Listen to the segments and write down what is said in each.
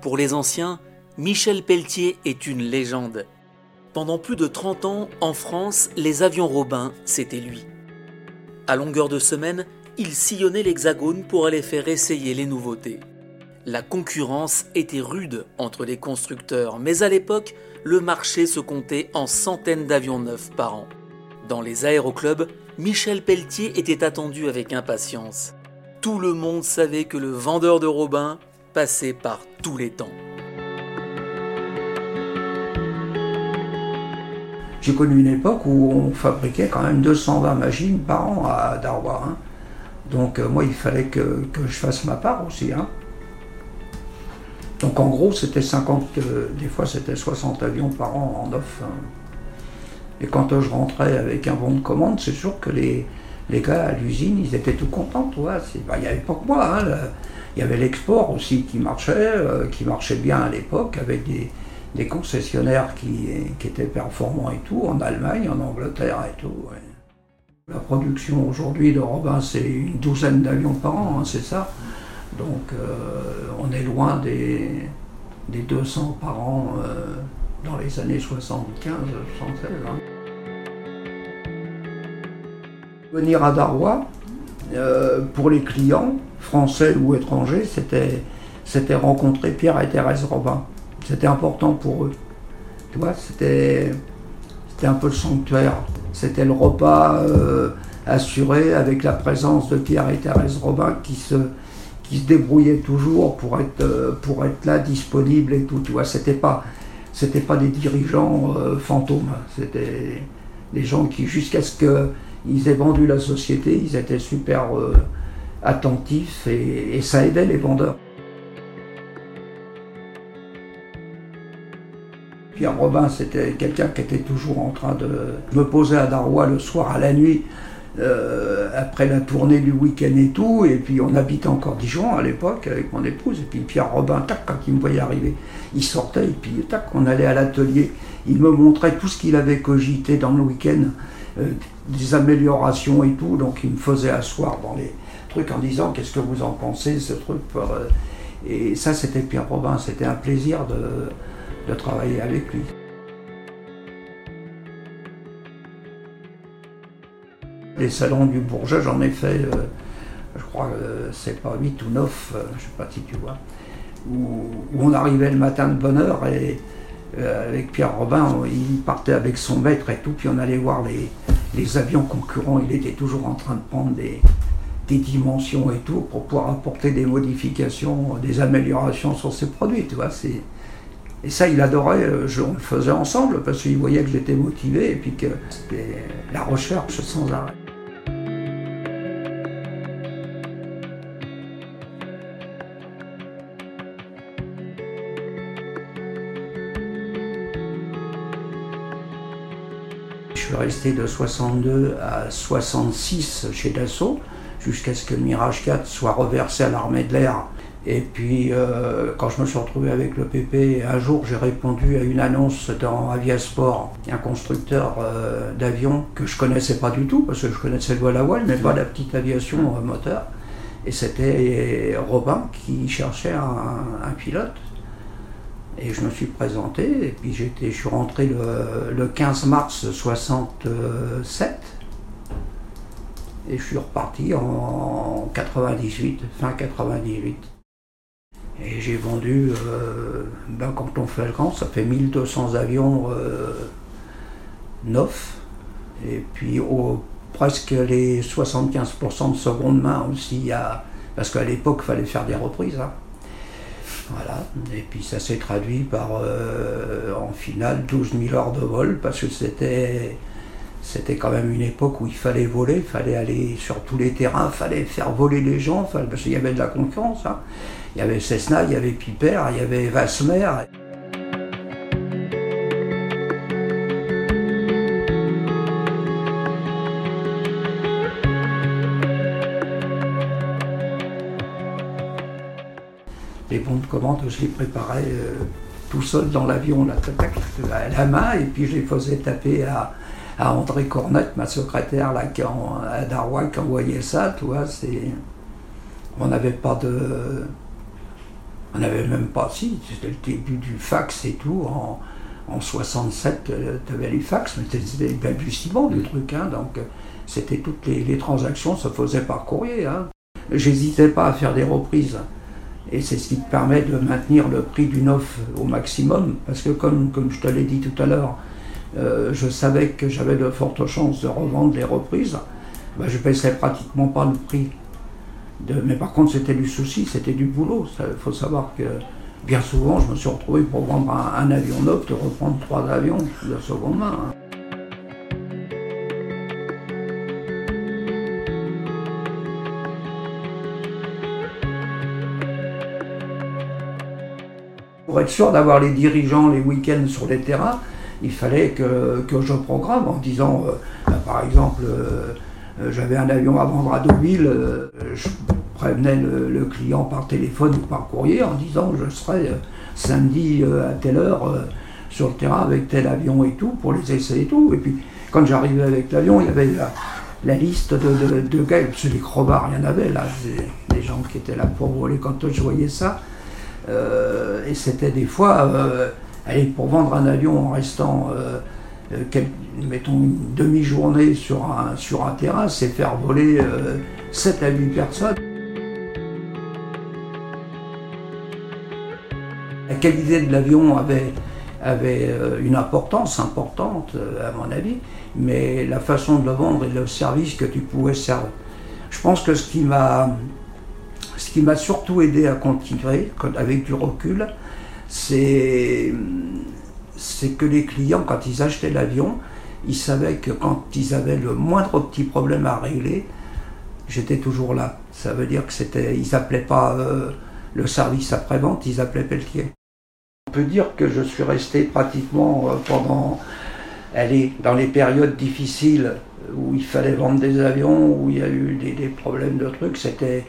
Pour les anciens, Michel Pelletier est une légende. Pendant plus de 30 ans, en France, les avions Robin, c'était lui. À longueur de semaine, il sillonnait l'Hexagone pour aller faire essayer les nouveautés. La concurrence était rude entre les constructeurs, mais à l'époque, le marché se comptait en centaines d'avions neufs par an. Dans les aéroclubs, Michel Pelletier était attendu avec impatience. Tout le monde savait que le vendeur de Robin passait par tous les temps. J'ai connu une époque où on fabriquait quand même 220 machines par an à Darwa. Hein. Donc euh, moi, il fallait que, je fasse ma part aussi. Hein. Donc en gros, c'était 50, euh, des fois c'était 60 avions par an en off. Hein. Et quand je rentrais avec un bon de commande, c'est sûr que les, les gars à l'usine, ils étaient tout contents. Bah, il n'y avait pas que moi. il y avait l'export aussi qui marchait, euh, qui marchait bien à l'époque, avec des, concessionnaires qui, étaient performants et tout, en Allemagne, en Angleterre et tout. La production aujourd'hui de Robin, c'est une douzaine d'avions par an, hein, c'est ça. Donc euh, on est loin des, des 200 par an euh, dans les années 75, 76. Hein. Venir à Darwa, euh, pour les clients, français ou étrangers, c'était, rencontrer Pierre et Thérèse Robin. C'était important pour eux. Tu vois, c'était, un peu le sanctuaire. C'était le repas assuré avec la présence de Pierre et Thérèse Robin qui se, qui se débrouillaient toujours pour être, euh, pour être là, disponible et tout. Tu vois, c'était pas, pas des dirigeants euh, fantômes. C'était des gens qui, jusqu'à ce qu'ils aient vendu la société, ils étaient super euh, attentifs et, ça aidait les vendeurs. Pierre Robin, c'était quelqu'un qui était toujours en train de me poser à Darrois le soir à la nuit euh, après la tournée du week-end et tout, et puis on habitait encore Dijon à l'époque avec mon épouse, et puis Pierre Robin, tac, quand il me voyait arriver, il sortait, et puis tac, on allait à l'atelier, il me montrait tout ce qu'il avait cogité dans le week-end, euh, des améliorations et tout, donc il me faisait asseoir dans les trucs en disant qu'est-ce que vous en pensez, ce truc. Euh, et ça, c'était Pierre Robin, c'était un plaisir de travailler avec lui. Les salons du Bourget, j'en ai fait, euh, je crois, que c'est pas 8 ou 9, euh, je sais pas si tu vois, où, on arrivait le matin de bonne heure et euh, avec Pierre Robin, il partait avec son maître et tout, puis on allait voir les, les avions concurrents, il était toujours en train de prendre des, dimensions et tout pour pouvoir apporter des modifications, des améliorations sur ses produits, tu vois. Et ça, il adorait, on le faisait ensemble parce qu'il voyait que j'étais motivé et puis que c'était la recherche sans arrêt. Suis resté de 62 à 66 chez Dassault, jusqu'à ce que le Mirage 4 soit reversé à l'armée de l'air. Et puis, euh, quand je me suis retrouvé avec le PP, un jour j'ai répondu à une annonce dans Aviasport, un constructeur euh, d'avions que je connaissais pas du tout, parce que je connaissais le vol à voile, mais pas la petite aviation euh, moteur. Et c'était Robin qui cherchait un pilote et je me suis présenté, et puis je suis rentré le, 15 mars 67, et je suis reparti en 98, fin 98. Et j'ai vendu, euh, ben quand on fait le grand, ça fait 1200 avions euh, neufs, et puis au, presque les 75% de seconde main aussi, parce qu'à l'époque, il fallait faire des reprises. Hein. Voilà. Et puis ça s'est traduit par euh, en finale 12 000 heures de vol parce que c'était c'était quand même une époque où il fallait voler, il fallait aller sur tous les terrains, il fallait faire voler les gens, parce qu'il y avait de la concurrence. Hein. Il y avait Cessna, il y avait Piper, il y avait Vasmer. De commande, je les préparais euh, tout seul dans l'avion, à la main, et puis je les faisais taper à, à André Cornette, ma secrétaire là, qui à Darwa, qui envoyait ça, tu vois, c'est. On n'avait pas de. On n'avait même pas, si, c'était le début du fax et tout. En, en 67, tu avais les fax, mais c'était le balbutiement du truc, hein, donc c'était toutes les, transactions se faisaient par courrier. Hein. J'hésitais pas à faire des reprises. Et c'est ce qui permet de maintenir le prix d'une offre au maximum, parce que comme, comme je te l'ai dit tout à l'heure, euh, je savais que j'avais de fortes chances de revendre les reprises, bah, je ne baissais pratiquement pas le prix. De, mais par contre, c'était du souci, c'était du boulot. Il faut savoir que bien souvent, je me suis retrouvé pour vendre un, avion neuf, de reprendre trois avions de seconde main. Hein. Pour être sûr d'avoir les dirigeants les week-ends sur les terrains, il fallait que, je programme en disant, euh, bah, par exemple, euh, euh, j'avais un avion à vendre à Deauville, je prévenais le, client par téléphone ou par courrier en disant je serai samedi à telle heure sur le terrain avec tel avion et tout, pour les essais et tout. Et puis quand j'arrivais avec l'avion, il y avait la, liste de, de, gars, que les crobards, il y en avait là, des gens qui étaient là pour voler quand je voyais ça. Euh, et c'était des fois, euh, pour vendre un avion en restant, euh, mettons, une demi-journée sur un, sur un terrain, c'est faire voler 7 à 8 personnes. La qualité de l'avion avait, avait une importance importante, à mon avis, mais la façon de le vendre et le service que tu pouvais servir. Je pense que ce qui m'a ce qui m'a surtout aidé à continuer, avec du recul, c'est que les clients, quand ils achetaient l'avion, ils savaient que quand ils avaient le moindre petit problème à régler, j'étais toujours là. Ça veut dire que c'était, ils appelaient pas euh, le service après-vente, ils appelaient Pelletier. On peut dire que je suis resté pratiquement euh, pendant, dans les périodes difficiles où il fallait vendre des avions, où il y a eu des problèmes de trucs, c'était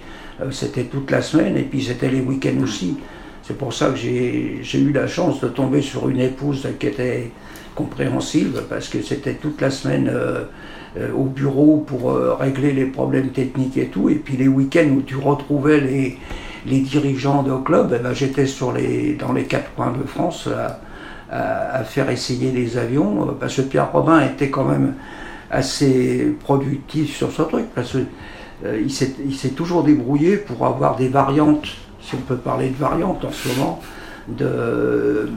c'était toute la semaine et puis c'était les week-ends aussi. C'est pour ça que j'ai eu la chance de tomber sur une épouse qui était compréhensive parce que c'était toute la semaine euh, euh, au bureau pour régler les problèmes techniques et tout. Et puis les week-ends où tu retrouvais les, les dirigeants de club, eh ben, j'étais dans les quatre coins de France à, faire essayer les avions parce que Pierre Robin était quand même assez productif sur ce truc. Euh, il s'est toujours débrouillé pour avoir des variantes, si on peut parler de variantes en ce moment, de,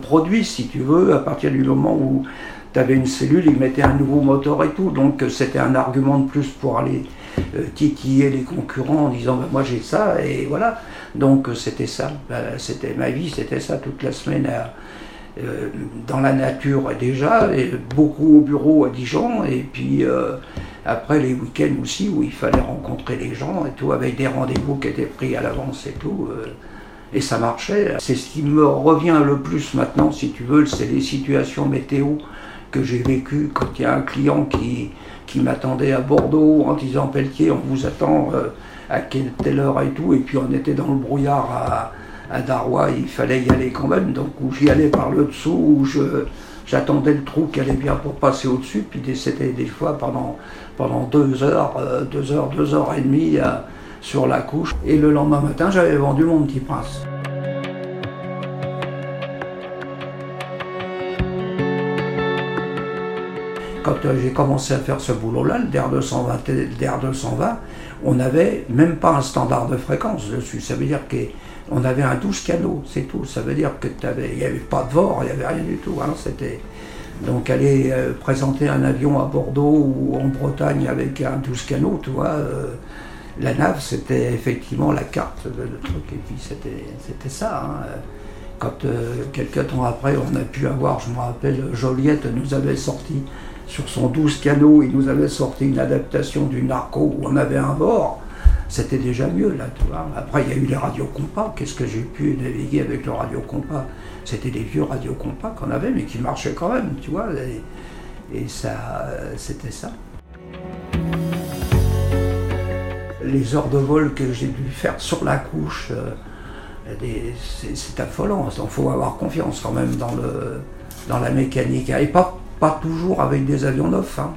produits, si tu veux, à partir du moment où tu avais une cellule, il mettait un nouveau moteur et tout. Donc c'était un argument de plus pour aller euh, titiller les concurrents en disant ben, moi j'ai ça et voilà. Donc c'était ça, ben, c'était ma vie, c'était ça toute la semaine euh, dans la nature déjà, et beaucoup au bureau à Dijon, et puis après les week-ends aussi où il fallait rencontrer les gens et tout, avec des rendez-vous qui étaient pris à l'avance et tout. Euh, et ça marchait. C'est ce qui me revient le plus maintenant, si tu veux, c'est les situations météo que j'ai vécues quand il y a un client qui, qui m'attendait à Bordeaux en disant Pelletier, on vous attend euh, à telle heure et tout, et puis on était dans le brouillard à, à il fallait y aller quand même, donc où j'y allais par le dessous, où je, j'attendais le trou qui allait bien pour passer au-dessus, puis c'était des fois pendant, pendant deux heures, euh, deux heures, deux heures et demie euh, sur la couche. Et le lendemain matin, j'avais vendu mon petit prince. Quand euh, j'ai commencé à faire ce boulot-là, le DR 220, DR 220, on n'avait même pas un standard de fréquence dessus. Dire qu'on avait un 12 canaux, c'est tout. Ça veut dire qu'il n'y avait pas de VOR, il n'y avait rien du tout. Hein. C'était, donc aller euh, présenter un avion à Bordeaux ou en Bretagne avec un 12 canaux, tu vois, euh, la nave c'était effectivement la carte de le truc. Et puis c'était ça. Hein. Quand euh, quelques temps après on a pu avoir, je me rappelle, Joliette nous avait sorti sur son 12 canaux, il nous avait sorti une adaptation du narco où on avait un bord. C'était déjà mieux là, tu vois. Après il y a eu les radios compas, qu'est-ce que j'ai pu naviguer avec le radio compas? C'était des vieux radios compas qu'on avait, mais qui marchaient quand même, tu vois. Et, ça, c'était ça. Les heures de vol que j'ai dû faire sur la couche, euh, c'est affolant. Il faut avoir confiance quand même dans, le, dans la mécanique. Et pas, pas toujours avec des avions neufs, hein.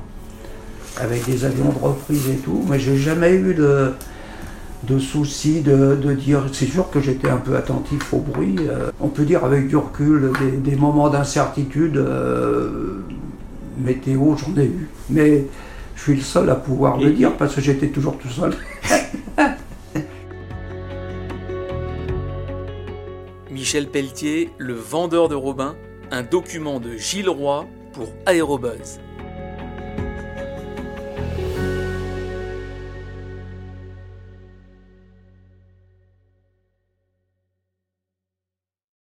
avec des avions de reprise et tout, mais j'ai jamais eu de, de soucis de, dire. C'est sûr que j'étais un peu attentif au bruit. Euh, on peut dire avec du recul, des, moments d'incertitude, euh, météo, j'en ai eu. Mais je suis le seul à pouvoir le dire parce que j'étais toujours tout seul. Michel Pelletier, le vendeur de Robin, un document de Gilles Roy pour Aérobuzz.